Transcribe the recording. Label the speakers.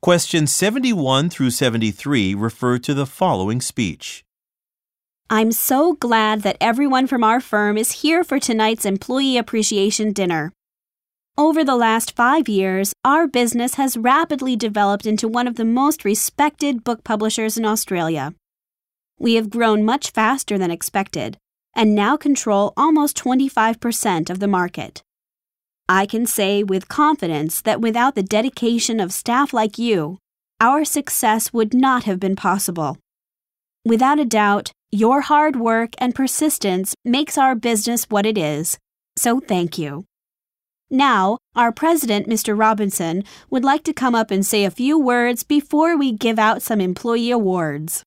Speaker 1: Questions 71 through 73 refer to the following speech.
Speaker 2: I'm so glad that everyone from our firm is here for tonight's employee appreciation dinner. Over the last five years, our business has rapidly developed into one of the most respected book publishers in Australia. We have grown much faster than expected and now control almost 25% of the market. I can say with confidence that without the dedication of staff like you, our success would not have been possible. Without a doubt, your hard work and persistence makes our business what it is, so thank you. Now, our president, Mr. Robinson, would like to come up and say a few words before we give out some employee awards.